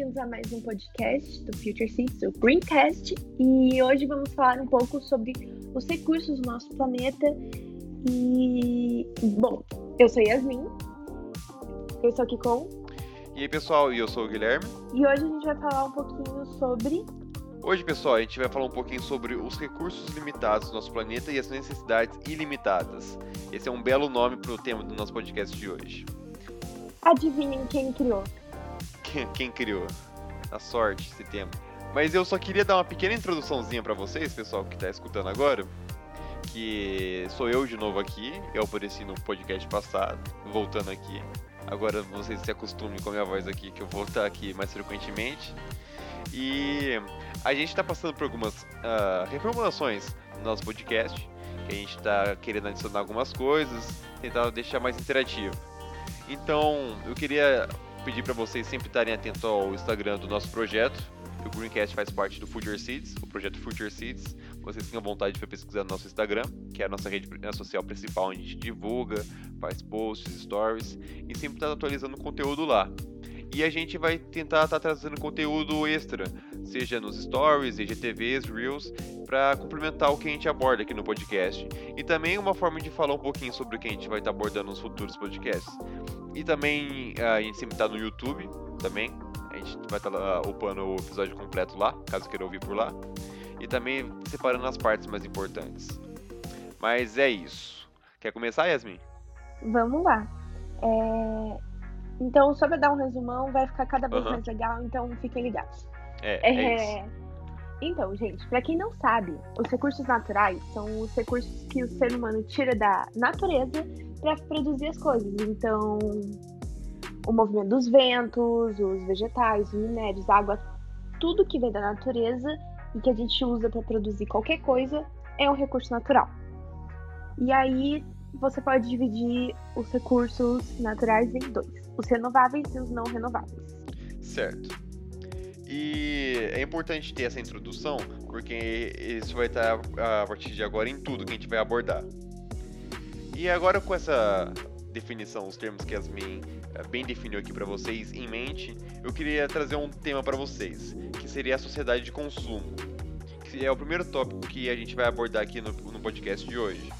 Bem-vindos a mais um podcast do Future Seeds, o Greencast. E hoje vamos falar um pouco sobre os recursos do nosso planeta. E, bom, eu sou Yasmin. Eu estou aqui com. E aí, pessoal, eu sou o Guilherme. E hoje a gente vai falar um pouquinho sobre. Hoje, pessoal, a gente vai falar um pouquinho sobre os recursos limitados do nosso planeta e as necessidades ilimitadas. Esse é um belo nome para o tema do nosso podcast de hoje. Adivinhem quem criou? Quem, quem criou? A sorte, esse tema. Mas eu só queria dar uma pequena introduçãozinha para vocês, pessoal que está escutando agora. Que sou eu de novo aqui. Eu apareci no podcast passado, voltando aqui. Agora vocês se acostumem com a minha voz aqui, que eu vou estar aqui mais frequentemente. E a gente está passando por algumas uh, reformulações no nosso podcast, que a gente está querendo adicionar algumas coisas, tentar deixar mais interativo. Então, eu queria pedir para vocês sempre estarem atentos ao Instagram do nosso projeto. O Greencast faz parte do Future Seeds, o projeto Future Seeds. Vocês tenham vontade para pesquisar no nosso Instagram, que é a nossa rede social principal, onde a gente divulga, faz posts, stories e sempre está atualizando conteúdo lá. E a gente vai tentar estar tá trazendo conteúdo extra, seja nos stories, IGTVs, Reels, para complementar o que a gente aborda aqui no podcast. E também uma forma de falar um pouquinho sobre o que a gente vai estar tá abordando nos futuros podcasts. E também a gente sempre está no YouTube também. A gente vai estar tá upando o episódio completo lá, caso queira ouvir por lá. E também separando as partes mais importantes. Mas é isso. Quer começar, Yasmin? Vamos lá. É... Então, só para dar um resumão, vai ficar cada vez uhum. mais legal, então fiquem ligados. É, é, é isso. Então, gente, para quem não sabe, os recursos naturais são os recursos que o ser humano tira da natureza para produzir as coisas. Então, o movimento dos ventos, os vegetais, os minérios, a água, tudo que vem da natureza e que a gente usa para produzir qualquer coisa é um recurso natural. E aí você pode dividir os recursos naturais em dois: os renováveis e os não renováveis. Certo. E é importante ter essa introdução, porque isso vai estar a partir de agora em tudo que a gente vai abordar. E agora com essa definição, os termos que Yasmin eh, bem definiu aqui para vocês em mente, eu queria trazer um tema para vocês, que seria a sociedade de consumo, que é o primeiro tópico que a gente vai abordar aqui no, no podcast de hoje.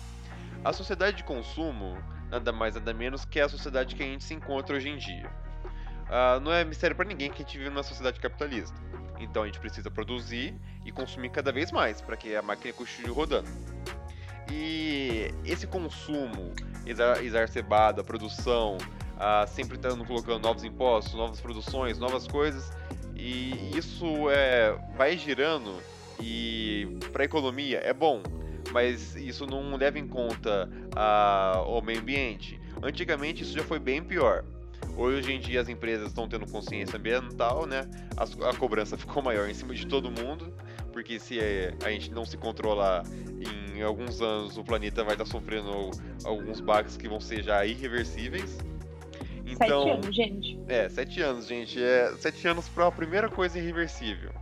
A sociedade de consumo nada mais nada menos que a sociedade que a gente se encontra hoje em dia. Uh, não é mistério para ninguém que a gente vive numa sociedade capitalista. Então a gente precisa produzir e consumir cada vez mais para que a máquina continue rodando. E esse consumo exacerbado, a produção, uh, sempre estando colocando novos impostos, novas produções, novas coisas, e isso é, vai girando e para a economia é bom, mas isso não leva em conta uh, o meio ambiente. Antigamente isso já foi bem pior. Hoje em dia as empresas estão tendo consciência ambiental, né? A, a, cobrança ficou maior em cima de todo mundo, porque se a gente não se controlar, em alguns anos o planeta vai estar sofrendo alguns baques que vão ser já irreversíveis. Então, sete anos, gente. É, sete anos, gente. É sete anos para a primeira coisa irreversível.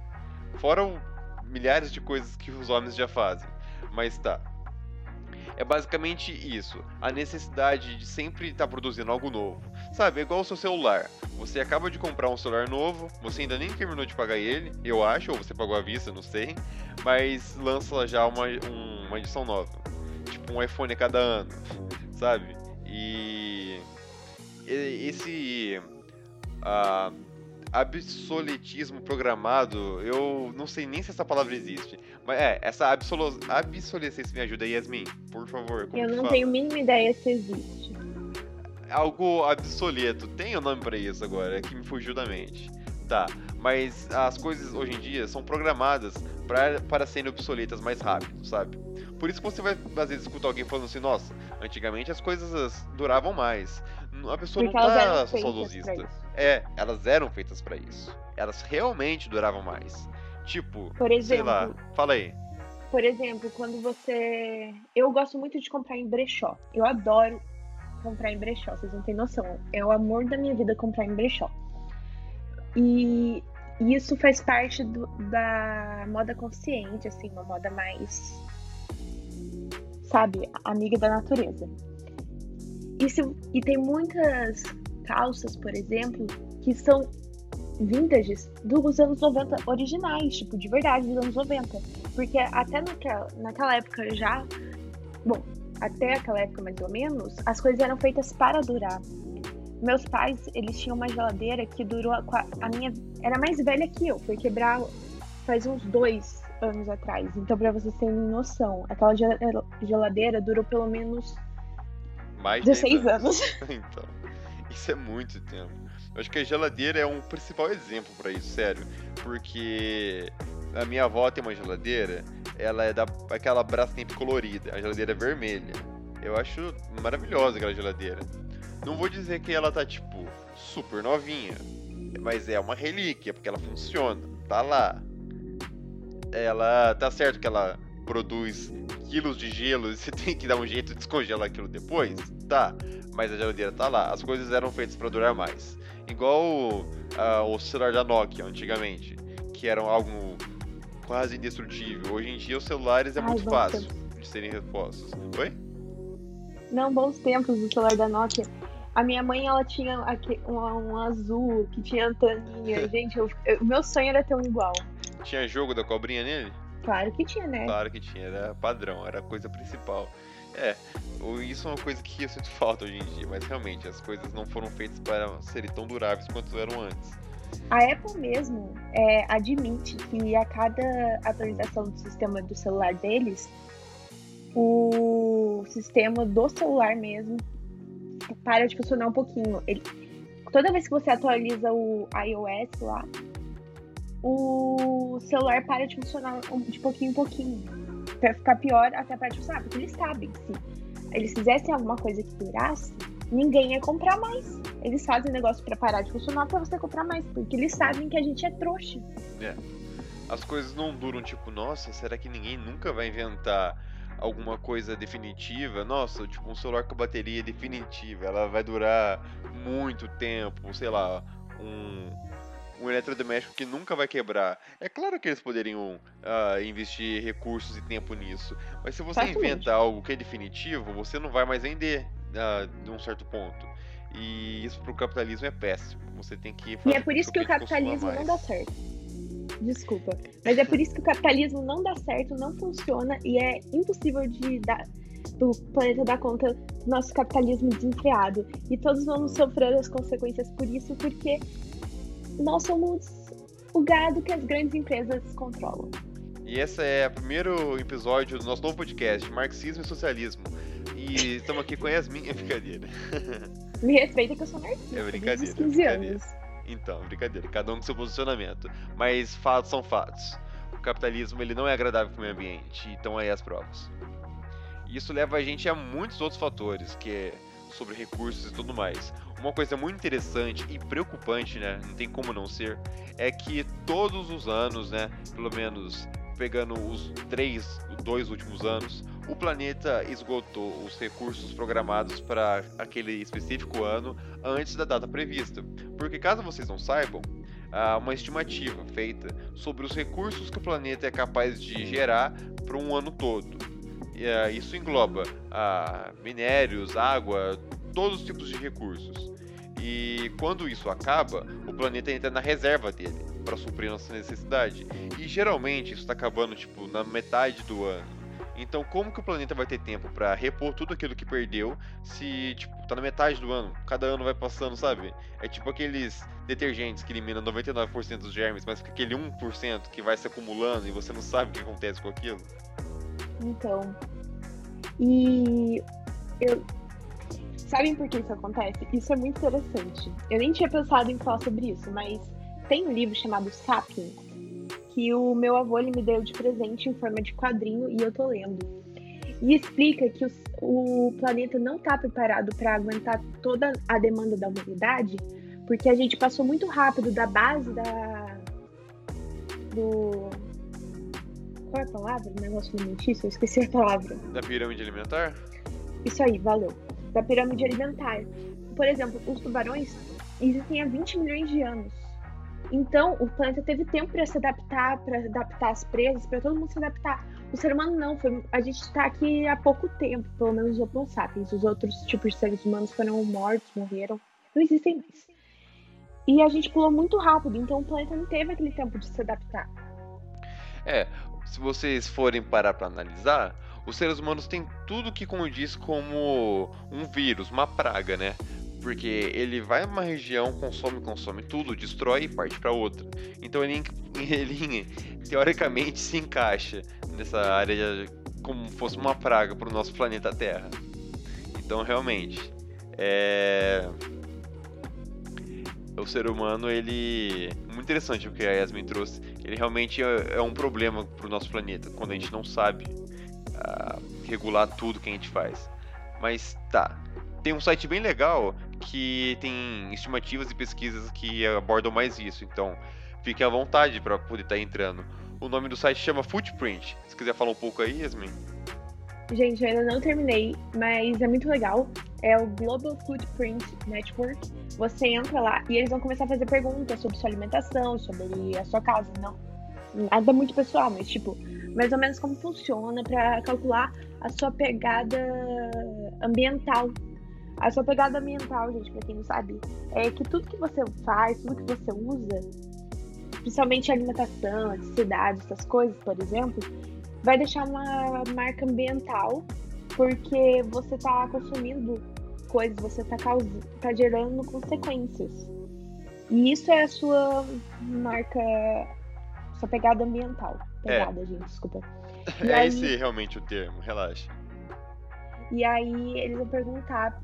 Fora o, milhares de coisas que os homens já fazem. Mas tá. É basicamente isso. A necessidade de sempre estar tá produzindo algo novo. Sabe, é igual o seu celular. Você acaba de comprar um celular novo, você ainda nem terminou de pagar ele, eu acho, ou você pagou à vista, não sei. Mas lança já uma, um, uma edição nova. Tipo um iPhone a cada ano, sabe? E esse. Obsoletismo programado, eu não sei nem se essa palavra existe. Mas é, essa absol obsolescência me ajuda, Yasmin, por favor. eu não tenho a mínima ideia se existe. Algo obsoleto, tem o um nome para isso agora, é que me fugiu da mente. Tá, mas as coisas hoje em dia são programadas pra, para serem obsoletas mais rápido, sabe? Por isso que você vai às vezes escutar alguém falando assim, nossa, antigamente as coisas duravam mais. A pessoa Porque não tá saudosista. É, elas eram feitas para isso. Elas realmente duravam mais. Tipo, Por exemplo, sei lá, fala aí. Por exemplo, quando você. Eu gosto muito de comprar em brechó. Eu adoro comprar em brechó, vocês não têm noção. É o amor da minha vida comprar em brechó. E isso faz parte do, da moda consciente, assim, uma moda mais. Sabe, amiga da natureza. E, se, e tem muitas calças, por exemplo, que são vintages dos anos 90 originais, tipo, de verdade, dos anos 90. Porque até naquela, naquela época já, bom, até aquela época mais ou menos, as coisas eram feitas para durar. Meus pais, eles tinham uma geladeira que durou a, a minha era mais velha que eu, foi quebrar faz uns dois anos atrás. Então, para vocês terem noção, aquela geladeira durou pelo menos mais 16 anos. anos. então, isso é muito tempo. Eu acho que a geladeira é um principal exemplo para isso, sério. Porque a minha avó tem uma geladeira, ela é da aquela Brastemp colorida, a geladeira é vermelha. Eu acho maravilhosa aquela geladeira. Não vou dizer que ela tá, tipo, super novinha, mas é uma relíquia, porque ela funciona, tá lá. Ela tá certo que ela produz quilos de gelo e você tem que dar um jeito de descongelar aquilo depois? Tá, mas a geladeira tá lá. As coisas eram feitas para durar mais. Igual uh, o celular da Nokia antigamente, que era algo quase indestrutível. Hoje em dia os celulares é Ai, muito fácil tempos. de serem repostos. Oi? Não, bons tempos do celular da Nokia. A minha mãe, ela tinha um, um azul que tinha anteninha. Gente, o meu sonho era ter um igual. Tinha jogo da cobrinha nele? Claro que tinha, né? Claro que tinha, era padrão, era a coisa principal. É, isso é uma coisa que eu sinto falta hoje em dia, mas realmente as coisas não foram feitas para serem tão duráveis quanto eram antes. A Apple mesmo é, admite que a cada atualização do sistema do celular deles, o sistema do celular mesmo para de funcionar um pouquinho. Ele, toda vez que você atualiza o iOS lá, o celular para de funcionar de pouquinho em pouquinho. Pra ficar pior até para de funcionar, porque eles sabem que se eles fizessem alguma coisa que durasse, ninguém ia comprar mais. Eles fazem negócio para parar de funcionar para você comprar mais, porque eles sabem que a gente é trouxa. É. As coisas não duram tipo, nossa, será que ninguém nunca vai inventar alguma coisa definitiva, nossa, tipo um celular com bateria definitiva, ela vai durar muito tempo, sei lá, um, um eletrodoméstico que nunca vai quebrar. É claro que eles poderiam uh, investir recursos e tempo nisso, mas se você inventa algo que é definitivo, você não vai mais vender uh, de um certo ponto. E isso pro capitalismo é péssimo. Você tem que E é por isso que o capitalismo não dá certo. Desculpa. Mas é por isso que o capitalismo não dá certo, não funciona e é impossível de dar, do planeta dar conta do nosso capitalismo desenfreado. E todos vamos sofrer as consequências por isso, porque nós somos o gado que as grandes empresas controlam. E esse é o primeiro episódio do nosso novo podcast, Marxismo e Socialismo. E estamos aqui com a Yasmin, é brincadeira. Me respeita que eu sou marxista. É brincadeira. 15 brincadeira. anos. Então, brincadeira, cada um com seu posicionamento. Mas fatos são fatos. O capitalismo ele não é agradável para o meio ambiente, então aí as provas. Isso leva a gente a muitos outros fatores, que é sobre recursos e tudo mais. Uma coisa muito interessante e preocupante, né, não tem como não ser, é que todos os anos, né, pelo menos pegando os três, dois últimos anos, o planeta esgotou os recursos programados para aquele específico ano antes da data prevista. Porque, caso vocês não saibam, há uma estimativa feita sobre os recursos que o planeta é capaz de gerar para um ano todo. Ah, isso engloba ah, minérios, água, todos os tipos de recursos. E quando isso acaba, o planeta entra na reserva dele para suprir nossa necessidade. E geralmente isso está acabando tipo na metade do ano. Então, como que o planeta vai ter tempo para repor tudo aquilo que perdeu se, tipo, tá na metade do ano? Cada ano vai passando, sabe? É tipo aqueles detergentes que eliminam 99% dos germes, mas fica aquele 1% que vai se acumulando e você não sabe o que acontece com aquilo. Então. E eu Sabem por que isso acontece? Isso é muito interessante. Eu nem tinha pensado em falar sobre isso, mas tem um livro chamado Sapiens, que o meu avô ele me deu de presente em forma de quadrinho e eu tô lendo. E explica que o planeta não está preparado para aguentar toda a demanda da humanidade, porque a gente passou muito rápido da base da. do. Qual é a palavra? Negócio alimentício? Eu esqueci a palavra. Da pirâmide alimentar? Isso aí, valeu. Da pirâmide alimentar. Por exemplo, os tubarões existem há 20 milhões de anos. Então, o planeta teve tempo para se adaptar, para adaptar as presas, para todo mundo se adaptar. O ser humano não, foi, a gente está aqui há pouco tempo, pelo menos os Homo sapiens. Os outros tipos de seres humanos foram mortos, morreram, não existem mais. E a gente pulou muito rápido, então o planeta não teve aquele tempo de se adaptar. É, se vocês forem parar para analisar, os seres humanos têm tudo que condiz como um vírus, uma praga, né? Porque ele vai numa região, consome, consome tudo, destrói e parte para outra. Então ele, ele teoricamente se encaixa nessa área como fosse uma praga para o nosso planeta Terra. Então realmente é o ser humano ele muito interessante o que a Yasmin trouxe. Ele realmente é, é um problema para o nosso planeta quando a gente não sabe uh, regular tudo que a gente faz. Mas tá, tem um site bem legal que tem estimativas e pesquisas que abordam mais isso. Então, fique à vontade para poder estar tá entrando. O nome do site chama Footprint. Se quiser falar um pouco aí, Yasmin. Gente, eu ainda não terminei, mas é muito legal. É o Global Footprint Network. Você entra lá e eles vão começar a fazer perguntas sobre sua alimentação, sobre a sua casa. Não, nada muito pessoal, mas tipo, mais ou menos como funciona para calcular a sua pegada ambiental a sua pegada ambiental, gente, pra quem não sabe, é que tudo que você faz, tudo que você usa, principalmente alimentação, eletricidade, essas coisas, por exemplo, vai deixar uma marca ambiental, porque você tá consumindo coisas, você tá, causando, tá gerando consequências. E isso é a sua marca, sua pegada ambiental. Pegada, é. gente, desculpa. E é aí, esse realmente o termo, relaxa. E aí eles vão perguntar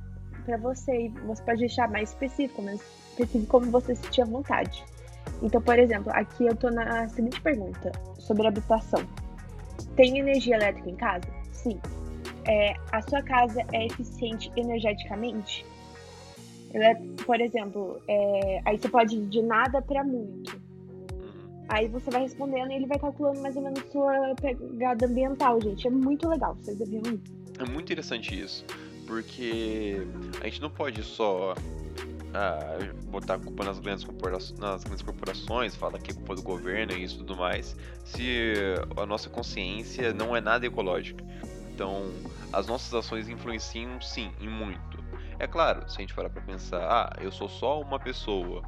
para você. E você pode deixar mais específico, mais específico como você sentir à vontade. Então, por exemplo, aqui eu tô na seguinte pergunta sobre habitação. Tem energia elétrica em casa? Sim. É, a sua casa é eficiente energeticamente? É, por exemplo, é, aí você pode ir de nada para muito. Aí você vai respondendo e ele vai calculando mais ou menos sua pegada ambiental, gente. É muito legal, vocês deviam ir. É muito interessante isso porque a gente não pode só ah, botar a culpa nas grandes, nas grandes corporações, falar que é culpa do governo e isso tudo mais, se a nossa consciência não é nada ecológica. Então, as nossas ações influenciam sim, em muito. É claro, se a gente parar pra pensar, ah, eu sou só uma pessoa,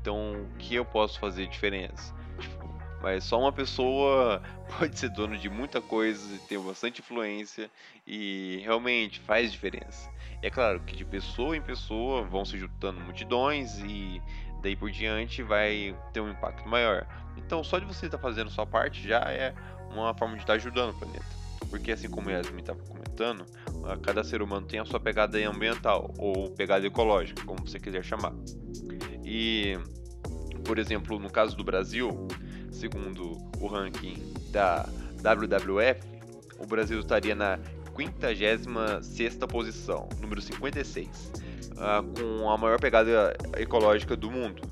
então o que eu posso fazer diferença? Mas só uma pessoa pode ser dono de muita coisa, ter bastante influência e realmente faz diferença. E é claro que de pessoa em pessoa vão se juntando multidões e daí por diante vai ter um impacto maior. Então só de você estar tá fazendo sua parte já é uma forma de estar tá ajudando o planeta. Porque assim como a Yasmin estava comentando, cada ser humano tem a sua pegada ambiental ou pegada ecológica, como você quiser chamar. E, por exemplo, no caso do Brasil, segundo o ranking da WWF, o Brasil estaria na 56 posição, número 56, uh, com a maior pegada ecológica do mundo,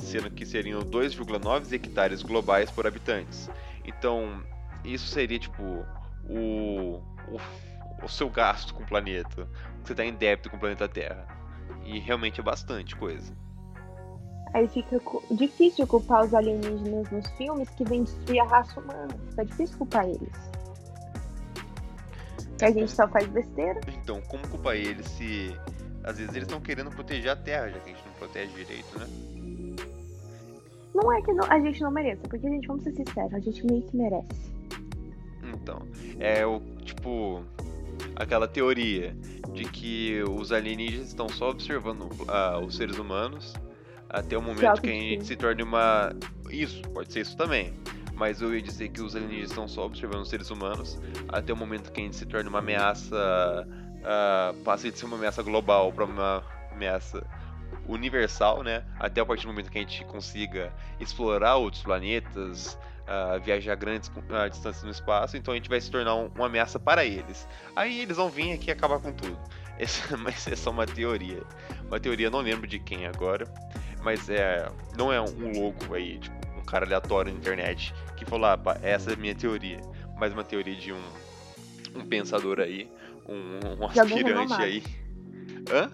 sendo que seriam 2,9 hectares globais por habitantes. Então, isso seria tipo o, o, o seu gasto com o planeta, você está em débito com o planeta Terra. E realmente é bastante coisa. Aí fica difícil culpar os alienígenas nos filmes que vêm destruir a raça humana. Fica difícil culpar eles. A gente só faz besteira. Então, como culpar eles se às vezes eles estão querendo proteger a Terra, já que a gente não protege direito, né? Não é que não, a gente não mereça, porque a gente, vamos ser sinceros, a gente meio que merece. Então, é o tipo aquela teoria de que os alienígenas estão só observando uh, os seres humanos até o momento que a gente se torne uma. Isso, pode ser isso também. Mas eu ia dizer que os alienígenas estão só observando os seres humanos até o momento que a gente se torne uma ameaça. Uh, passe de ser uma ameaça global para uma ameaça universal, né? Até a partir do momento que a gente consiga explorar outros planetas, uh, viajar grandes uh, distâncias no espaço, então a gente vai se tornar um, uma ameaça para eles. Aí eles vão vir aqui e acabar com tudo. Essa, mas é só uma teoria. Uma teoria, não lembro de quem agora mas é, não é um louco aí, tipo, um cara aleatório na internet que falou, ah, essa é a minha teoria, mas uma teoria de um, um pensador aí, um, um aspirante aí. Hã?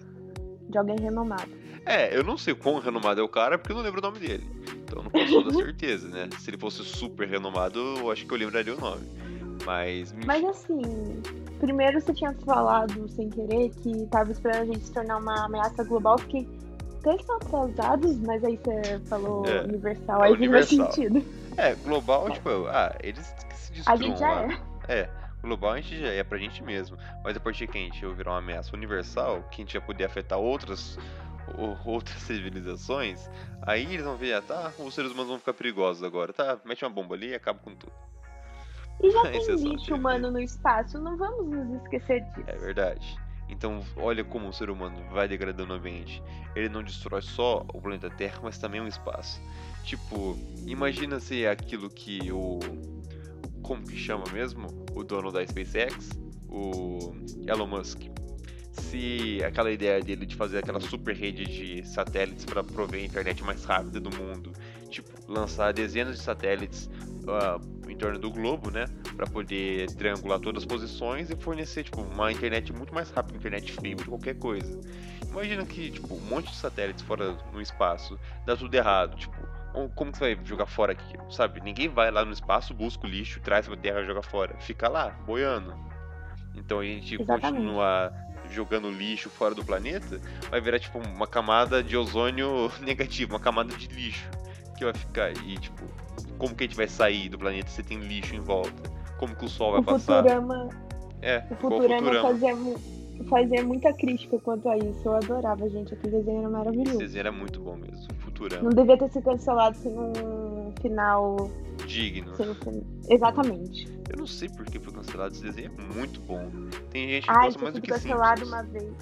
De alguém renomado. É, eu não sei quão renomado é o cara, porque eu não lembro o nome dele. Então eu não posso dar certeza, né? Se ele fosse super renomado, eu acho que eu lembraria o nome. Mas. Mas assim, primeiro você tinha falado sem querer que tava esperando a gente se tornar uma ameaça global, até estão atrasados, mas aí você falou É, universal, é aí faz universal. sentido. É, global, tipo, ah, eles que se A destruam gente já lá. é. É, global a gente já é pra gente mesmo. Mas a partir que a gente virar uma ameaça universal, que a gente vai poder afetar outras, outras civilizações, aí eles vão ver, ah, tá, os seres humanos vão ficar perigosos agora, tá? Mete uma bomba ali e acaba com tudo. E já tem lixo humano no espaço, não vamos nos esquecer disso. É verdade. Então, olha como o ser humano vai degradando o ambiente. Ele não destrói só o planeta Terra, mas também o espaço. Tipo, imagina se é aquilo que o. Como que chama mesmo? O dono da SpaceX, o Elon Musk. Se aquela ideia dele de fazer aquela super rede de satélites para prover a internet mais rápida do mundo, tipo, lançar dezenas de satélites ah, em torno do globo, né? Pra poder triangular todas as posições e fornecer, tipo, uma internet muito mais rápida, internet fibra, qualquer coisa. Imagina que, tipo, um monte de satélites fora no espaço, dá tudo errado, tipo, como que você vai jogar fora aquilo, sabe? Ninguém vai lá no espaço, busca o lixo, traz pra terra e joga fora. Fica lá, boiando. Então a gente Exatamente. continua jogando lixo fora do planeta, vai virar, tipo, uma camada de ozônio negativo, uma camada de lixo que vai ficar. E, tipo, como que a gente vai sair do planeta se tem lixo em volta? Como que o sol vai O passar? Futurama, É, o Futurama, Futurama. Fazia, fazia muita crítica quanto a isso. Eu adorava, gente. Aquele desenho era Esse maravilhoso. desenho era muito bom mesmo. Futurama. Não devia ter sido cancelado sem um final. Digno. Sem Exatamente. Eu não sei por que foi cancelado esse desenho, é muito bom. Tem gente que Ai, gosta mais do que cancelado Simpsons. uma vez.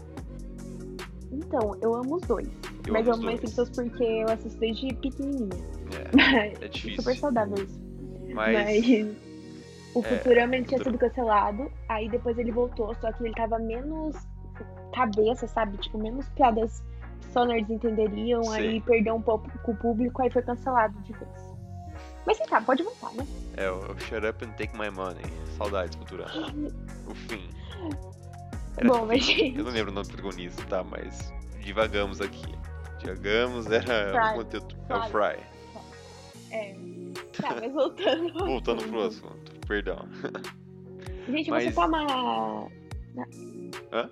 Então, eu amo os dois. Eu mas eu amo mais. Simpsons porque eu assisto desde pequenininha. É, é difícil. Super saudável isso. Mas, Mas o é, Futurama ele tinha Futurama. sido cancelado, aí depois ele voltou, só que ele tava menos cabeça, sabe? Tipo, menos piadas nerds entenderiam, Sim. aí perdeu um pouco com o público, aí foi cancelado de vez. Mas sim, tá, pode voltar, né? é o Shut Up and Take My Money. Saudades, Futurama. O fim. Bom, mas. Eu não lembro o nome do protagonista, tá? Mas divagamos aqui. Divagamos era Fry. o conteúdo. É o Fry. É. Tá, mas voltando. Voltando pro assunto. assunto, perdão. Gente, Mas- você toma. Hã?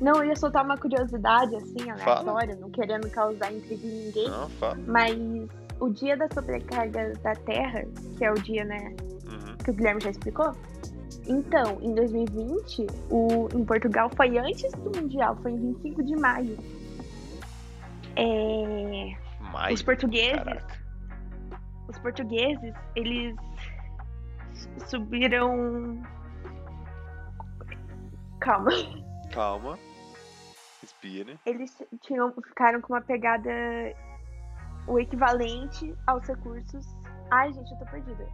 Não, eu ia soltar uma curiosidade, assim, aleatória, não querendo causar intriga em ninguém. Não, fala. Mas o dia da sobrecarga da Terra, que é o dia, né, Uhum. que o Guilherme já explicou. Então, em 2020, o, em Portugal foi antes do Mundial, foi em 25 de maio. É, Maio. os portugueses, Caraca. os portugueses, eles subiram. Calma. Calma. Respira. Eles tinham, ficaram com uma pegada. O equivalente aos recursos. Ai, gente, eu tô perdida.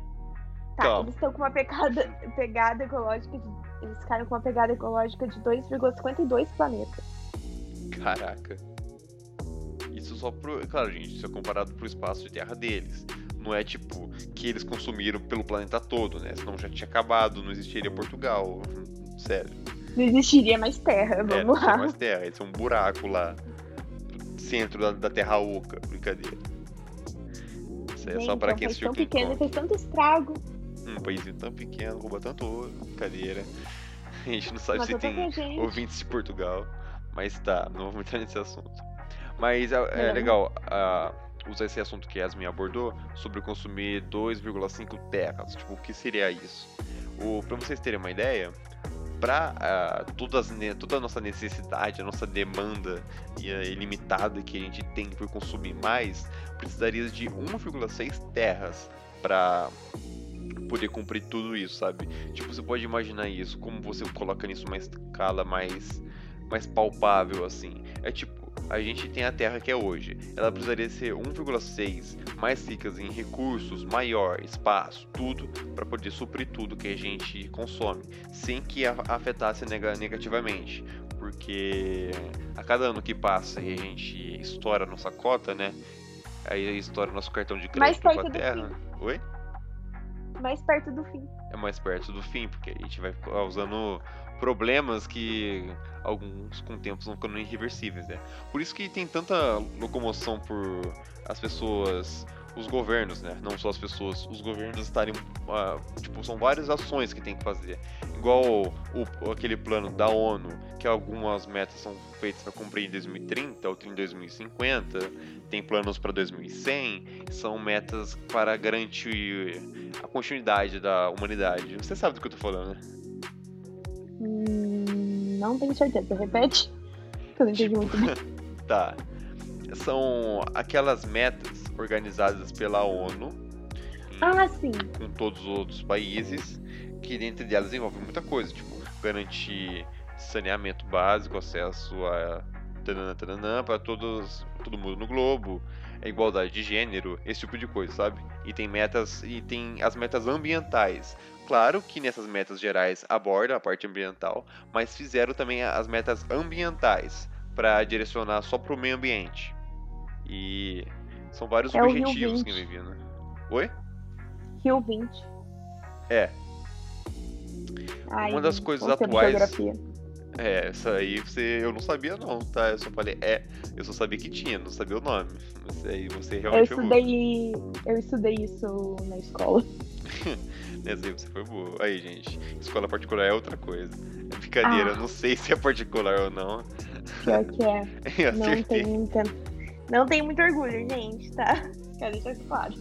Tá, Calma. eles estão com uma pegada, pegada ecológica de. Eles ficaram com uma pegada ecológica de 2,52 planetas. Caraca. Isso só pro. Claro, gente, isso é comparado pro espaço de terra deles. Não é tipo que eles consumiram pelo planeta todo, né? Senão já tinha acabado, não existiria Portugal. Sério. Não existiria mais terra, É, não vamos tinha lá. mais terra. Isso é um buraco lá. Centro da, da Terra Oca. Brincadeira. Isso aí é Gente, só pra é um quem país assistiu tão pequeno, fez tanto estrago. Um paísinho tão pequeno, rouba tanto ouro. Brincadeira. A gente não sabe Matou se tem ouvintes de Portugal. Mas tá, não vamos entrar nesse assunto. Mas é, é legal usar esse assunto que a Yasmin abordou sobre consumir 2,5 terras. Tipo, o que seria isso? O, pra vocês terem uma ideia, pra ah, todas, ne- toda a nossa necessidade, a nossa demanda eh, ilimitada que a gente tem por consumir mais, precisaria de 1,6 terras pra poder cumprir tudo isso, sabe? Tipo, você pode imaginar isso, como você coloca nisso uma escala mais, mais palpável, assim. É tipo, a gente tem a Terra que é hoje. Ela precisaria ser 1,6 mais ricas em recursos, maior, espaço, tudo, para poder suprir tudo que a gente consome, sem que afetasse nega- negativamente. Porque a cada ano que passa e a gente estoura a nossa cota, né? Aí estoura nosso cartão de Mais crédito com a Terra. Oi? Mais perto do fim. é mais perto do fim, porque a gente vai causando problemas que alguns com o tempo vão ficando irreversíveis, né? Por isso que tem tanta locomoção por as pessoas os governos, né? Não só as pessoas, os governos estarem. Uh, tipo, são várias ações que tem que fazer. Igual o, aquele plano da ONU, que algumas metas são feitas para cumprir em 2030, outras em 2050, tem planos para 2100, são metas para garantir a continuidade da humanidade. Você sabe do que eu tô falando, né? Hum, não tenho certeza. Repete. Eu não entendi tipo, muito bem. tá. São aquelas metas organizadas pela ONU. Ah, sim. Com todos os outros países, que dentre elas envolve muita coisa, tipo, garantir saneamento básico, acesso a para todos todo mundo no globo, a igualdade de gênero, esse tipo de coisa, sabe? E tem metas e tem as metas ambientais. Claro que nessas metas gerais aborda a parte ambiental, mas fizeram também as metas ambientais para direcionar só para o meio ambiente. E são vários é objetivos que vem vindo. Oi? Rio 20. É. Ai, Uma das coisas atuais. É, essa aí você, eu não sabia não, tá? Eu só falei, é, eu só sabia que tinha, não sabia o nome. Mas aí você realmente eu estudei, eu estudei isso na escola. Aí você foi boa. Aí, gente, escola particular é outra coisa. É brincadeira, ah. não sei se é particular ou não. Pior que é. não tem muita. Não tem muito orgulho, gente, tá? Quero deixar claro.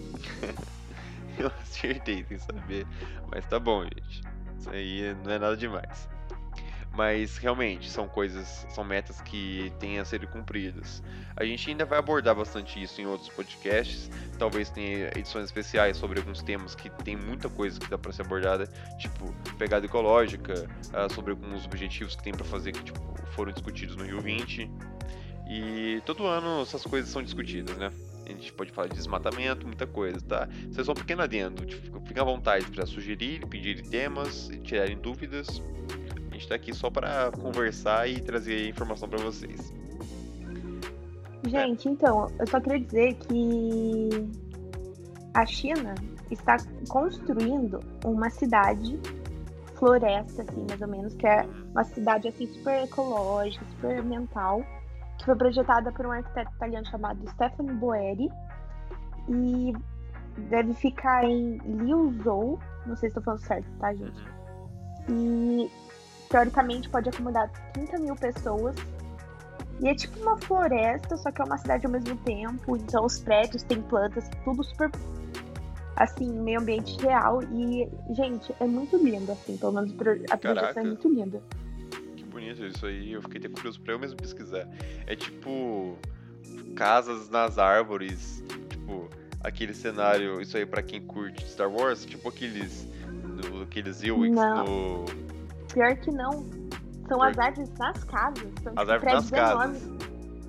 eu acertei sem saber. Mas tá bom, gente. Isso aí não é nada demais. Mas realmente são coisas, são metas que têm a serem cumpridas. A gente ainda vai abordar bastante isso em outros podcasts. Talvez tenha edições especiais sobre alguns temas que tem muita coisa que dá para ser abordada, tipo pegada ecológica, uh, sobre alguns objetivos que tem para fazer que tipo, foram discutidos no Rio 20. E todo ano essas coisas são discutidas, né? A gente pode falar de desmatamento, muita coisa, tá? Vocês é são um pequeno adendo. Tipo, fiquem à vontade para sugerir, pedir temas, tirarem dúvidas gente tá aqui só para conversar e trazer informação para vocês. Gente, é. então, eu só queria dizer que a China está construindo uma cidade floresta, assim, mais ou menos, que é uma cidade assim super ecológica, super ambiental, que foi projetada por um arquiteto italiano chamado Stefano Boeri e deve ficar em Liuzhou, não sei se estou falando certo, tá, gente? Uhum. E teoricamente pode acomodar 30 mil pessoas. E é tipo uma floresta, só que é uma cidade ao mesmo tempo. Então os prédios têm plantas, tudo super assim, meio ambiente real. E, gente, é muito lindo, assim, pelo menos a projeção é muito linda. Que bonito isso aí, eu fiquei até curioso pra eu mesmo pesquisar. É tipo casas nas árvores, tipo, aquele cenário, isso aí para quem curte Star Wars, tipo aqueles aqueles Ewoks no Pior que não. São as árvores nas casas. São as árvores nas casas.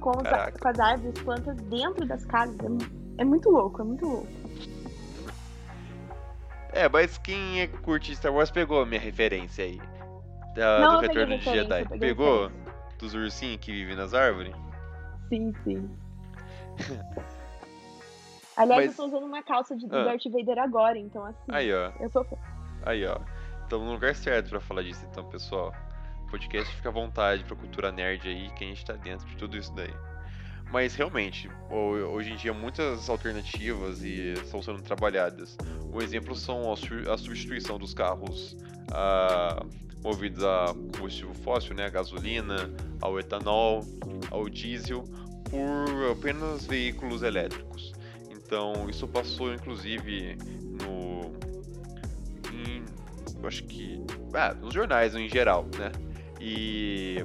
Com, os, com, as árvores, plantas dentro das casas. É, é, muito louco, é muito louco. É, mas quem é curte Star Wars pegou a minha referência aí. Da, não, do Retorno de Jedi. Pegou? Dos ursinhos que vivem nas árvores? Sim, sim. Aliás, mas... eu tô usando uma calça de ah. Darth Vader agora, então assim. Aí, ó. Eu sou fã. Aí, ó estamos no lugar certo para falar disso, então, pessoal. Podcast fica à vontade pra cultura nerd aí, que a gente tá dentro de tudo isso daí. Mas realmente, hoje em dia muitas alternativas e estão sendo trabalhadas. Um exemplo são a substituição dos carros movidos a combustível fóssil, né, a gasolina, ao etanol, ao diesel, por apenas veículos elétricos. Então isso passou inclusive no eu acho que. Ah, nos jornais em geral, né? E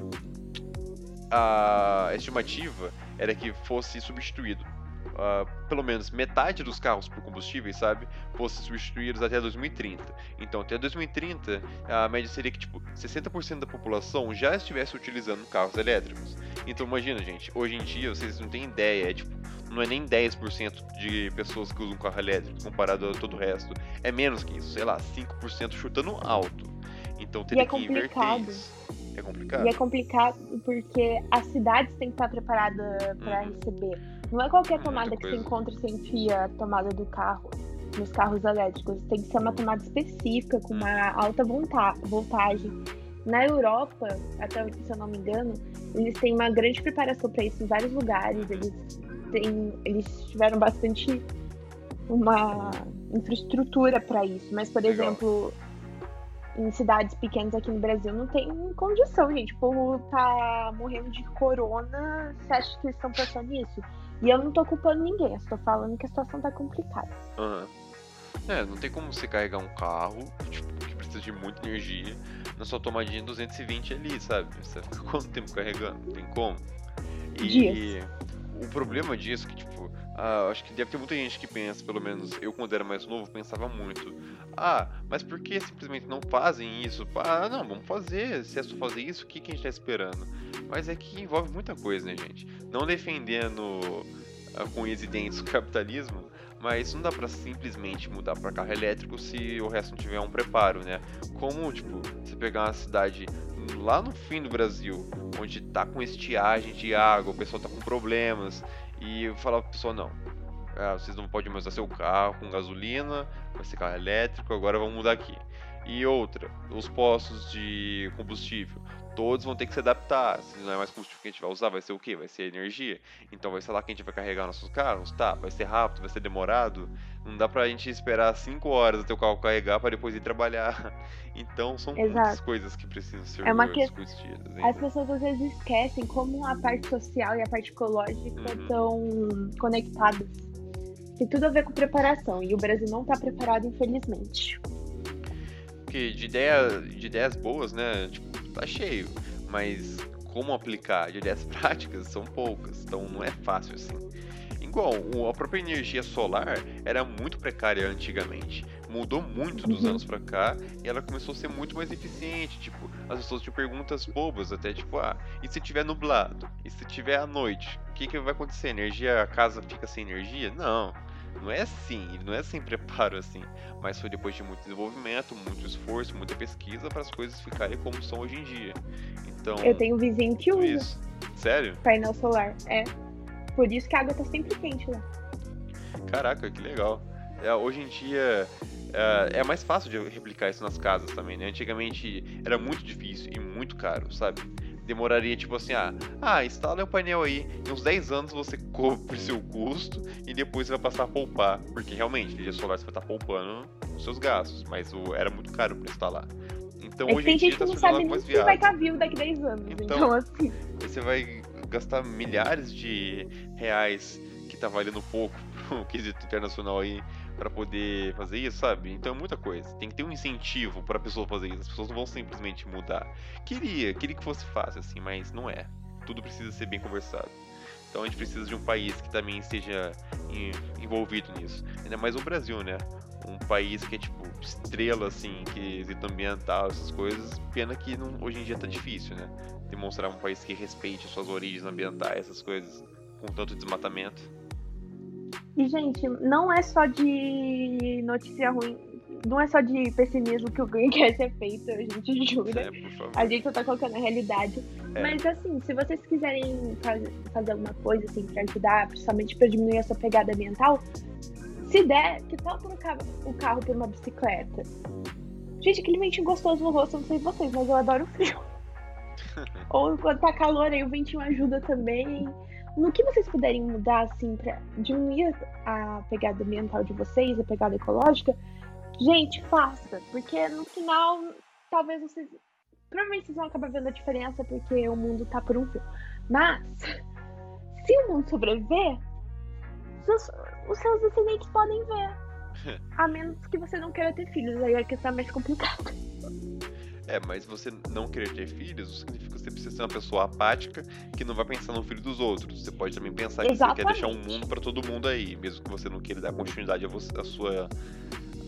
a estimativa era que fosse substituído. Uh, pelo menos metade dos carros por combustíveis, sabe, fossem substituídos até 2030. Então, até 2030, a média seria que tipo 60% da população já estivesse utilizando carros elétricos. Então, imagina, gente, hoje em dia vocês não têm ideia, é tipo não é nem 10% de pessoas que usam carro elétrico comparado a todo o resto. É menos que isso, sei lá, 5% chutando alto. Então teria é que inverter isso. É complicado. E é complicado porque as cidades têm que estar preparadas para hum. receber. Não é qualquer tomada que você encontra e você enfia a tomada do carro nos carros elétricos. Tem que ser uma tomada específica, com uma alta voltagem. Na Europa, até se eu não me engano, eles têm uma grande preparação para isso em vários lugares. Eles tem, eles tiveram bastante uma infraestrutura para isso. Mas, por Legal. exemplo, em cidades pequenas aqui no Brasil não tem condição, gente. O povo tá morrendo de corona. Você acha que eles estão pensando nisso? E eu não tô culpando ninguém, eu tô falando que a situação tá complicada. Aham. É, não tem como você carregar um carro, tipo, que precisa de muita energia, na sua tomadinha 220 ali, sabe? Você fica quanto tempo carregando? Não tem como. E Dias. o problema disso é que, tipo, ah, acho que deve ter muita gente que pensa, pelo menos eu quando era mais novo pensava muito. Ah, mas por que simplesmente não fazem isso? Ah, não, vamos fazer. Se é só fazer isso, o que, que a gente tá esperando? Mas é que envolve muita coisa, né, gente? Não defendendo ah, com unhas e dentes o capitalismo, mas não dá pra simplesmente mudar pra carro elétrico se o resto não tiver um preparo, né? Como, tipo, você pegar uma cidade lá no fim do Brasil, onde tá com estiagem de água, o pessoal tá com problemas, e falar pra pessoa, não, ah, vocês não podem mais usar seu carro com gasolina, vai ser carro elétrico, agora vamos mudar aqui. E outra, os postos de combustível, todos vão ter que se adaptar. Se não é mais combustível que a gente vai usar, vai ser o quê? Vai ser energia. Então vai ser lá que a gente vai carregar nossos carros? Tá, vai ser rápido, vai ser demorado. Não dá pra gente esperar 5 horas até o carro carregar para depois ir trabalhar. Então são muitas Exato. coisas que precisam ser É uma que- discutidas. As ainda. pessoas às vezes esquecem como a parte social e a parte ecológica Uhum. estão conectadas. Tem tudo a ver com preparação e o Brasil não tá preparado, infelizmente. Porque de, ideia, de ideias boas, né? Tipo, tá cheio. Mas como aplicar de ideias práticas são poucas. Então não é fácil assim. Igual, a própria energia solar era muito precária antigamente. Mudou muito dos Uhum. anos pra cá e ela começou a ser muito mais eficiente. Tipo, as pessoas tinham perguntas bobas, até tipo, ah, e se tiver nublado? E se tiver à noite? O que, que vai acontecer? A energia, a casa fica sem energia? Não. Não é assim, não é sem preparo assim. Mas foi depois de muito desenvolvimento, muito esforço, muita pesquisa para as coisas ficarem como são hoje em dia. Então, Eu tenho um vizinho que usa isso. Sério? painel solar. É. Por isso que a água tá sempre quente lá. Caraca, que legal. É, hoje em dia é, é mais fácil de replicar isso nas casas também, né? Antigamente era muito difícil e muito caro, sabe? Demoraria tipo assim, ah, ah, instala o painel aí, em uns 10 anos você cobre seu custo e depois você vai passar a poupar. Porque realmente, energia solar você vai estar poupando os seus gastos, mas o, era muito caro para instalar. Então É hoje tem em dia gente tá que não sabe nem se vai estar vivo daqui 10 anos. Então. Então, assim, você vai gastar milhares de reais que tá valendo pouco pro quesito internacional aí pra poder fazer isso, sabe? Então é muita coisa. Tem que ter um incentivo pra pessoa fazer isso. As pessoas não vão simplesmente mudar. Queria, queria que fosse fácil assim, mas não é. Tudo precisa ser bem conversado. Então a gente precisa de um país que também esteja envolvido nisso. Ainda mais o Brasil, né? Um país que é tipo estrela assim, quesito ambiental, essas coisas. Pena que não- hoje em dia tá difícil, né? demonstrar um país que respeite suas origens ambientais, essas coisas, com tanto desmatamento. E, gente, não é só de notícia ruim, não é só de pessimismo que o ganho quer ser feito, a gente jura. É. A gente só tá colocando a realidade. É. Mas, assim, se vocês quiserem faz- fazer alguma coisa, assim, pra ajudar, principalmente pra diminuir essa pegada ambiental, se der, que tal trocar o carro por uma bicicleta? Gente, aquele ventinho gostoso no rosto, eu não sei vocês, mas eu adoro o frio. Ou quando tá calor aí, o ventinho ajuda também. No que vocês puderem mudar, assim, pra diminuir a pegada ambiental de vocês, a pegada ecológica, gente, faça. Porque no final, talvez vocês. Provavelmente vocês vão acabar vendo a diferença porque o mundo tá por um fio. Mas, se o mundo sobreviver, seus- os seus descendentes podem ver. A menos que você não queira ter filhos, aí a questão é mais complicada. É, mas você não querer ter filhos não significa que você precisa ser uma pessoa apática que não vai pensar no filho dos outros. Você pode também pensar que você quer deixar um Exatamente. mundo pra todo mundo aí, mesmo que você não queira dar continuidade a, você, a sua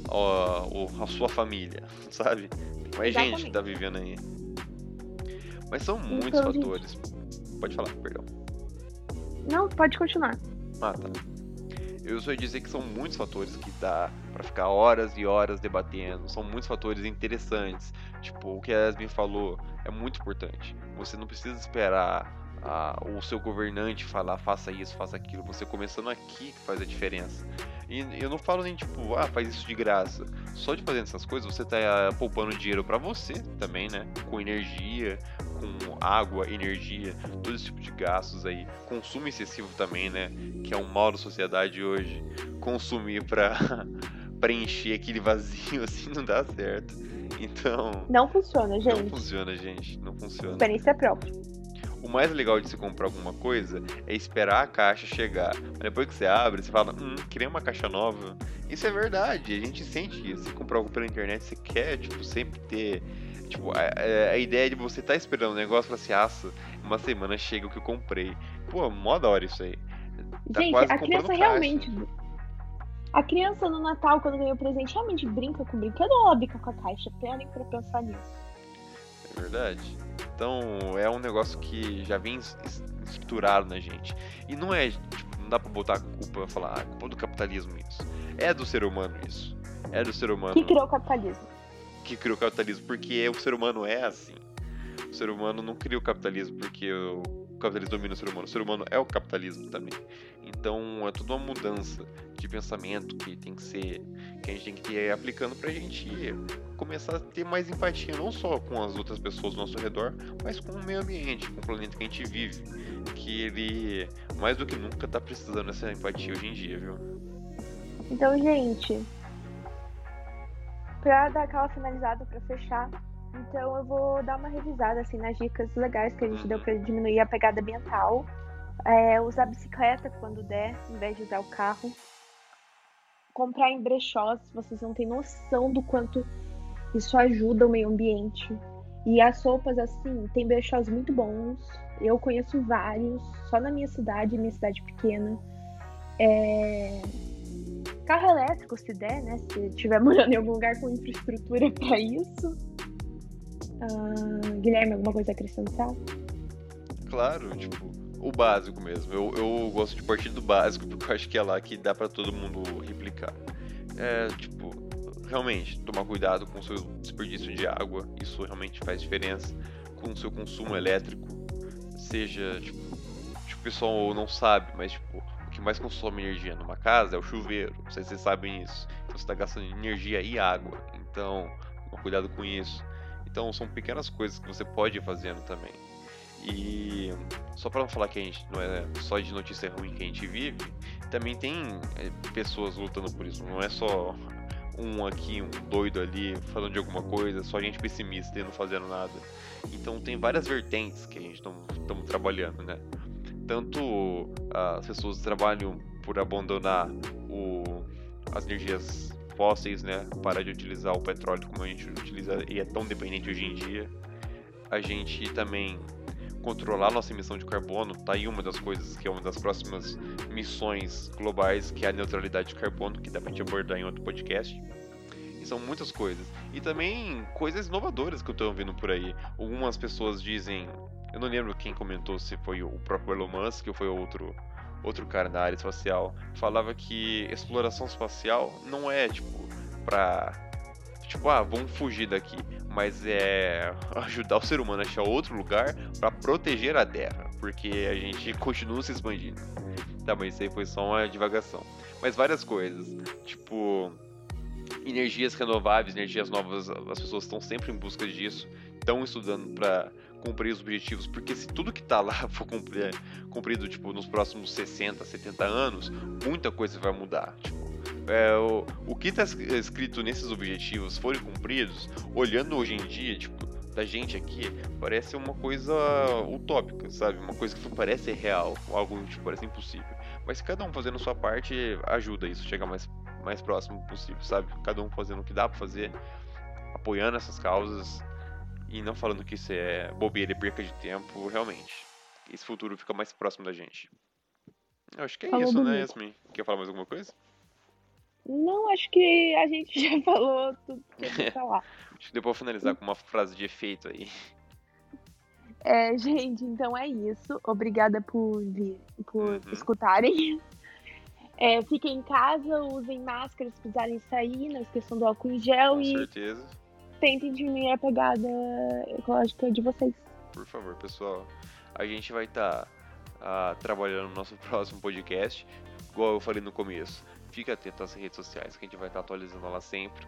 a, sua família, sabe? Tem mais gente que tá vivendo aí. Mas são muitos Então, gente- fatores. Pode falar, perdão. Não, pode continuar. Ah, tá. Eu só ia dizer que são muitos fatores que dá pra ficar horas e horas debatendo. São muitos fatores interessantes. Tipo, o que a Yasmin falou é muito importante. Você não precisa esperar ah, o seu governante falar faça isso, faça aquilo. Você começando aqui que faz a diferença. E eu não falo nem tipo, ah, faz isso de graça. Só de fazendo essas coisas você tá ah, poupando dinheiro pra você também, né? Com energia, com água, energia, todo esse tipo de gastos aí, consumo excessivo também, né? Que é um mal da sociedade hoje. Consumir pra preencher aquele vazio assim não dá certo. Então. Não funciona, gente. Não funciona, gente. Não funciona. Experiência própria. O mais legal de se comprar alguma coisa é esperar a caixa chegar. Mas depois que você abre, você fala, hum, queria uma caixa nova. Isso é verdade, a gente sente isso. Se comprar algo pela internet, você quer, tipo, sempre ter. Tipo, a, a ideia de você estar tá esperando o negócio e falar assim, uma semana chega o que eu comprei. Pô, mó da hora isso aí. Tá gente, a criança caixa. realmente. A criança no Natal, quando ganha o presente, realmente brinca com o brinquedo ou ela brinca com a caixa? Parem pra pensar nisso. É verdade. Então é um negócio que já vem estruturado na gente. E não é, tipo, não dá pra botar a culpa, falar, ah, é culpa do capitalismo isso. É do ser humano isso. É do ser humano. Que criou o capitalismo. Que criou o capitalismo, porque o ser humano é assim. O ser humano não criou o capitalismo porque o capitalismo domina o ser humano. O ser humano é o capitalismo também. Então é toda uma mudança de pensamento que tem que ser. que a gente tem que ir aplicando pra gente começar a ter mais empatia, não só com as outras pessoas ao nosso redor, mas com o meio ambiente, com o planeta que a gente vive. Que ele, mais do que nunca, tá precisando dessa empatia hoje em dia, viu? Então, gente, pra dar aquela finalizada, pra fechar, então eu vou dar uma revisada assim nas dicas legais que a gente deu para diminuir a pegada ambiental. É, usar bicicleta quando der, em vez de usar o carro. Comprar em brechós, vocês não têm noção do quanto isso ajuda o meio ambiente. E as roupas, assim, tem brechós muito bons. Eu conheço vários, só na minha cidade, minha cidade pequena. É... Carro elétrico, se der, né? Se estiver morando em algum lugar com infraestrutura para isso. Uh, Guilherme, alguma coisa a acrescentar? Claro, tipo, o básico mesmo. Eu, eu gosto de partir do básico, porque eu acho que é lá que dá para todo mundo replicar. É, tipo, realmente, tomar cuidado com o seu desperdício de água, isso realmente faz diferença. Com o seu consumo elétrico, seja, tipo, tipo o pessoal não sabe, mas, tipo, o que mais consome energia numa casa é o chuveiro. Não sei se vocês sabem isso. Então você está gastando energia e água. Então, toma cuidado com isso. Então são pequenas coisas que você pode ir fazendo também. E só para não falar que a gente não é só de notícia ruim que a gente vive, também tem é, pessoas lutando por isso. Não é só um aqui, um doido ali falando de alguma coisa, só gente pessimista e não fazendo nada. Então tem várias vertentes que a gente estamos trabalhando, né? Tanto as pessoas trabalham por abandonar o, as energias fósseis, né? Parar de utilizar o petróleo como a gente utiliza e é tão dependente hoje em dia. A gente também controlar nossa emissão de carbono, tá aí uma das coisas que é uma das próximas missões globais, que é a neutralidade de carbono, que dá pra gente abordar em outro podcast. E são muitas coisas. E também coisas inovadoras que eu tô ouvindo por aí. Algumas pessoas dizem, eu não lembro quem comentou, se foi o próprio Elon Musk ou foi outro outro cara da área espacial, falava que exploração espacial não é tipo pra tipo, ah, vamos fugir daqui, mas é ajudar o ser humano a achar outro lugar para proteger a Terra, porque a gente continua se expandindo. Tá, mas isso aí foi só uma divagação. Mas várias coisas, tipo energias renováveis, energias novas, as pessoas estão sempre em busca disso, estão estudando para cumprir os objetivos, porque se tudo que tá lá for cumprir, cumprido tipo, nos próximos 60, 70 anos, muita coisa vai mudar. Tipo, é, o, o que está escrito nesses objetivos forem cumpridos, olhando hoje em dia, tipo, da gente aqui, parece uma coisa utópica, sabe? Uma coisa que parece real, algo tipo, parece impossível. Mas cada um fazendo a sua parte ajuda isso, chegar mais, mais próximo possível, sabe? Cada um fazendo o que dá pra fazer, apoiando essas causas e não falando que isso é bobeira e perca de tempo, realmente. Esse futuro fica mais próximo da gente. Eu acho que é Falou isso, né, Yasmin? Quer falar mais alguma coisa? Não, acho que a gente já falou tudo que eu ia falar. acho que deu pra finalizar com uma frase de efeito aí. É, gente, então é isso. Obrigada por vir, por uhum. escutarem. É, fiquem em casa, usem máscara se precisarem sair, não esqueçam do álcool em gel com e certeza. Tentem diminuir a pegada ecológica de vocês. Por favor, pessoal. A gente vai estar tá, uh, trabalhando no nosso próximo podcast, igual eu falei no começo. Fica atento às redes sociais que a gente vai estar atualizando lá sempre.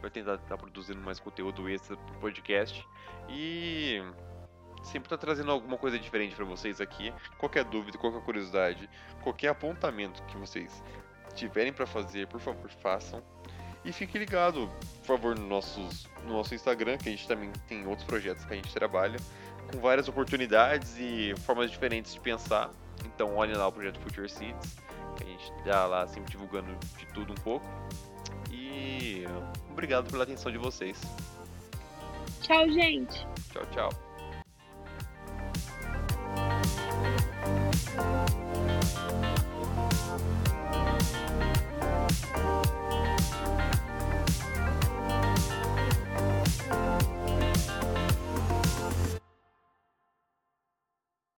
Vai tentar estar produzindo mais conteúdo extra pro podcast. E sempre tá trazendo alguma coisa diferente para vocês aqui. Qualquer dúvida, qualquer curiosidade, qualquer apontamento que vocês tiverem para fazer, por favor, façam. E fique ligado, por favor, no, nossos, no nosso Instagram, que a gente também tem outros projetos que a gente trabalha, com várias oportunidades e formas diferentes de pensar. Então olhem lá o projeto Future Seeds, que a gente tá lá sempre divulgando de tudo um pouco. E obrigado pela atenção de vocês. Tchau, gente. Tchau, tchau.